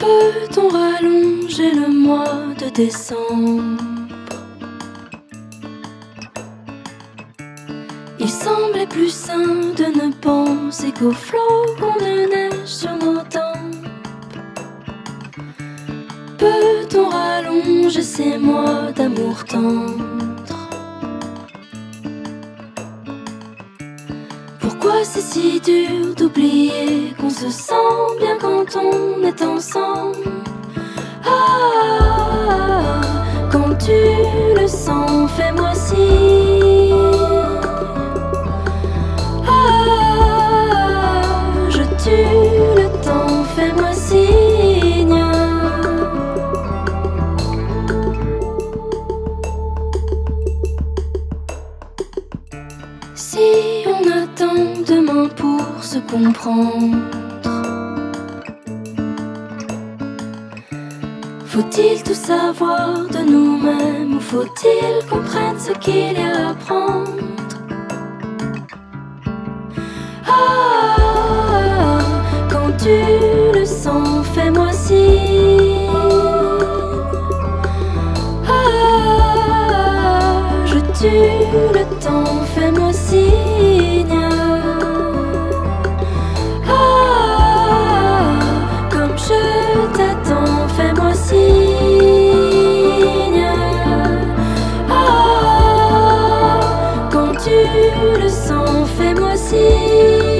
Peut-on rallonger le mois de décembre Il semblait plus sain de ne penser qu'aux flocons de neige sur nos tempes. Peut-on rallonger ces mois d'amour tendre Pourquoi c'est si dur d'oublier qu'on se sent ensemble Ah, quand tu le sens, fais-moi signe. Ah, je tue le temps, fais-moi signe. Si on attend demain pour se comprendre, faut-il tout savoir de nous-mêmes ou faut-il qu'on prenne ce qu'il y a à prendre? Ah, quand tu le sens, fais-moi signe. Ah, je tue le temps, fais-moi signe. le sang, fait moi si.